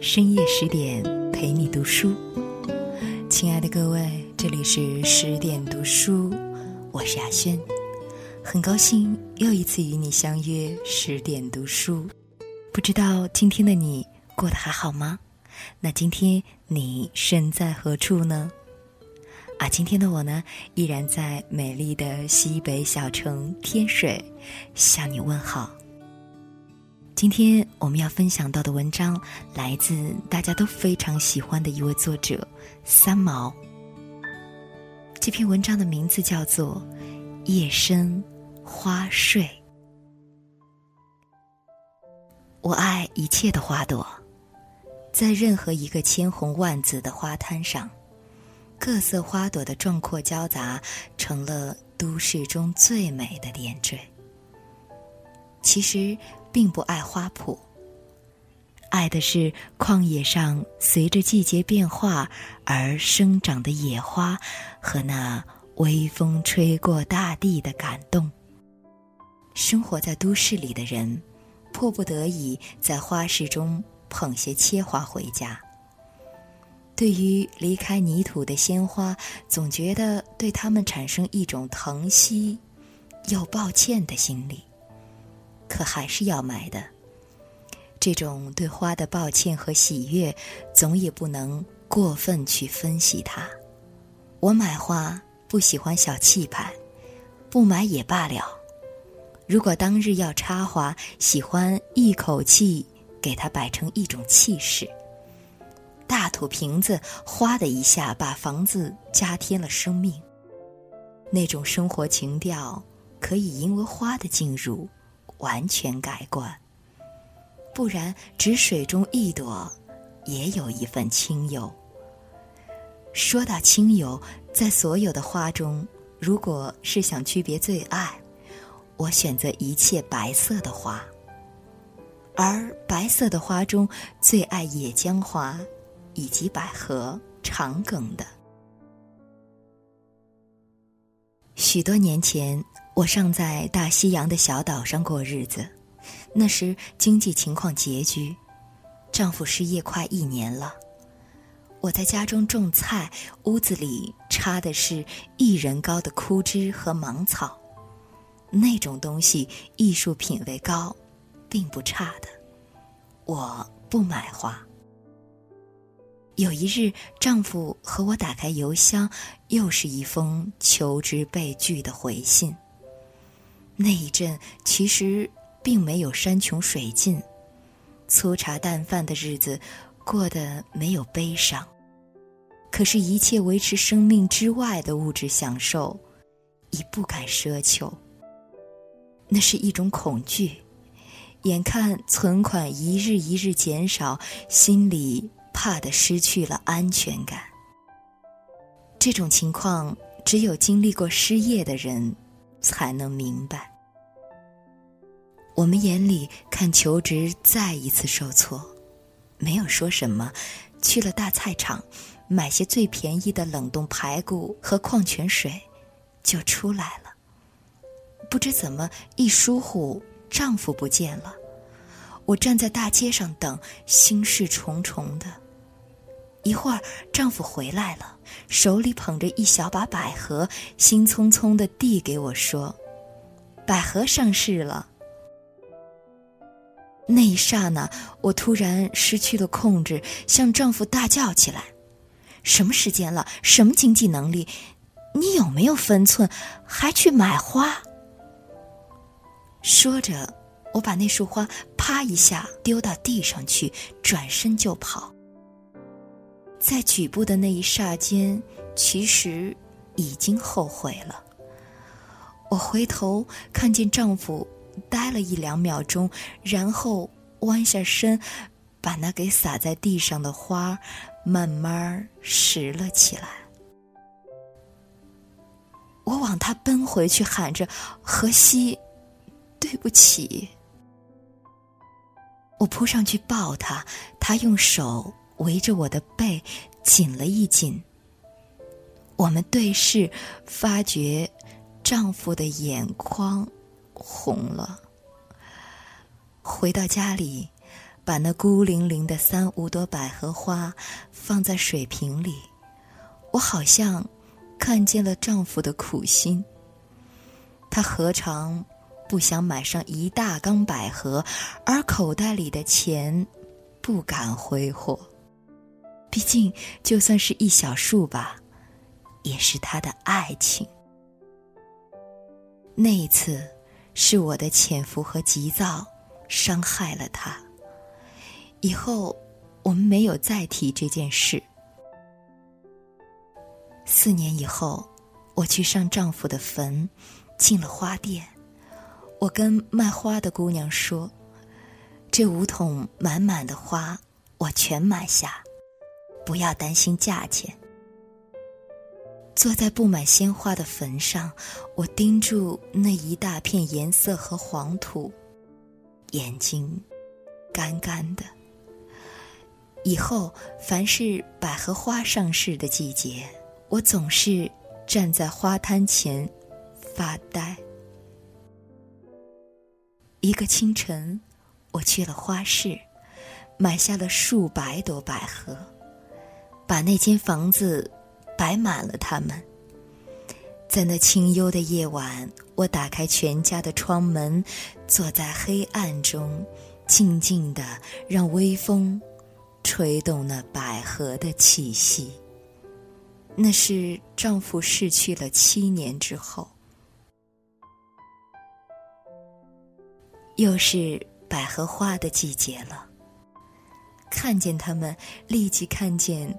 深夜十点陪你读书，亲爱的各位，这里是十点读书，我是雅轩，很高兴又一次与你相约十点读书。不知道今天的你过得还好吗？那今天你身在何处呢？啊，今天的我呢，依然在美丽的西北小城天水向你问好。今天我们要分享到的文章来自大家都非常喜欢的一位作者三毛。这篇文章的名字叫做《夜深花睡》。我爱一切的花朵，在任何一个千红万紫的花滩上，各色花朵的壮阔交杂，成了都市中最美的点缀。其实。并不爱花圃，爱的是旷野上随着季节变化而生长的野花和那微风吹过大地的感动。生活在都市里的人，迫不得已在花市中捧些切花回家。对于离开泥土的鲜花，总觉得对他们产生一种疼惜又抱歉的心理。可还是要买的。这种对花的抱歉和喜悦，总也不能过分去分析它。我买花不喜欢小气派，不买也罢了。如果当日要插花，喜欢一口气给它摆成一种气势。大土瓶子，哗的一下把房子加添了生命。那种生活情调，可以因为花的进入。完全改观，不然只水中一朵，也有一份清幽。说到清幽，在所有的花中，如果是想区别最爱，我选择一切白色的花。而白色的花中，最爱野姜花，以及百合、长梗的。许多年前。我尚在大西洋的小岛上过日子，那时经济情况拮据，丈夫失业快一年了。我在家中种菜，屋子里插的是一人高的枯枝和芒草，那种东西艺术品味高，并不差的。我不买花。有一日，丈夫和我打开邮箱，又是一封求职被拒的回信。那一阵其实并没有山穷水尽，粗茶淡饭的日子过得没有悲伤，可是，一切维持生命之外的物质享受，已不敢奢求。那是一种恐惧，眼看存款一日一日减少，心里怕的失去了安全感。这种情况，只有经历过失业的人才能明白。我们眼里看求职再一次受挫，没有说什么，去了大菜场，买些最便宜的冷冻排骨和矿泉水，就出来了。不知怎么一疏忽，丈夫不见了。我站在大街上等，心事重重的。一会儿，丈夫回来了，手里捧着一小把百合，兴匆匆的递给我说：“百合上市了。”那一刹那，我突然失去了控制，向丈夫大叫起来：“什么时间了？什么经济能力？你有没有分寸？还去买花？”说着，我把那束花啪一下丢到地上去，转身就跑。在举步的那一刹间，其实已经后悔了。我回头看见丈夫。呆了一两秒钟，然后弯下身，把那给洒在地上的花慢慢拾了起来。我往他奔回去，喊着：“荷西，对不起。”我扑上去抱他，他用手围着我的背紧了一紧。我们对视，发觉丈夫的眼眶。红了。回到家里，把那孤零零的三五朵百合花放在水瓶里，我好像看见了丈夫的苦心。他何尝不想买上一大缸百合，而口袋里的钱不敢挥霍。毕竟，就算是一小束吧，也是他的爱情。那一次，是我的潜伏和急躁伤害了他。以后，我们没有再提这件事。四年以后，我去上丈夫的坟。进了花店，我跟卖花的姑娘说：“这五桶满满的花，我全买下，不要担心价钱。”坐在布满鲜花的坟上，我盯住那一大片颜色和黄土，眼睛干干的。以后凡是百合花上市的季节，我总是站在花摊前。发呆。一个清晨，我去了花市，买下了数百朵百合，把那间房子摆满了它们。在那清幽的夜晚，我打开全家的窗门，坐在黑暗中，静静的让微风吹动那百合的气息。那是丈夫逝去了七年之后。又是百合花的季节了。看见他们，立即看见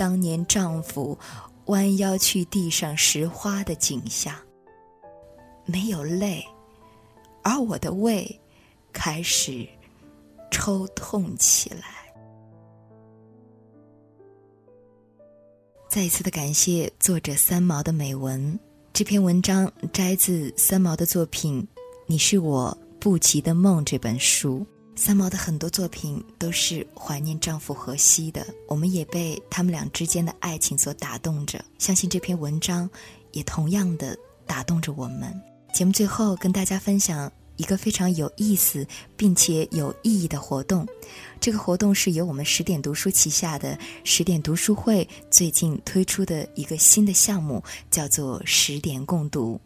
当年丈夫弯腰去地上拾花的景象。没有泪，而我的胃开始抽痛起来。再一次的感谢作者三毛的美文。这篇文章摘自三毛的作品《你是我》。不及的梦这本书，三毛的很多作品都是怀念丈夫荷西的，我们也被他们俩之间的爱情所打动着。相信这篇文章也同样的打动着我们。节目最后跟大家分享一个非常有意思并且有意义的活动，这个活动是由我们十点读书旗下的十点读书会最近推出的一个新的项目，叫做十点共读。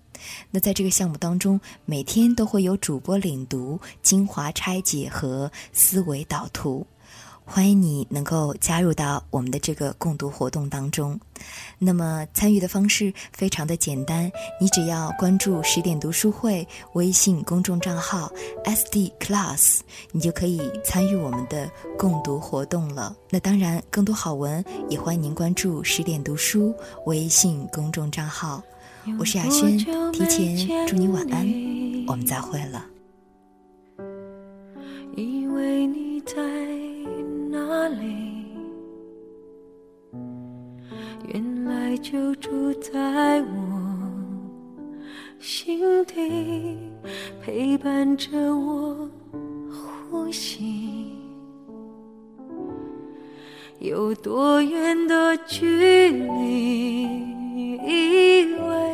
那在这个项目当中，每天都会有主播领读、精华拆解和思维导图，欢迎你能够加入到我们的这个共读活动当中。那么参与的方式非常的简单，你只要关注十点读书会微信公众账号 SD Class，你就可以参与我们的共读活动了。那当然，更多好文也欢迎您关注十点读书微信公众账号。我是雅轩，提前祝你晚安，我们再会了。以为你在哪里？原来就住在我心底，陪伴着我呼吸。有多远的距离？以为闻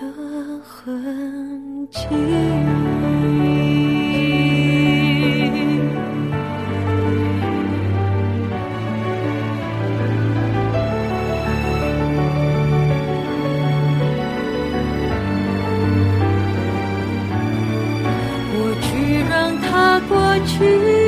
的痕迹。过去让它过去，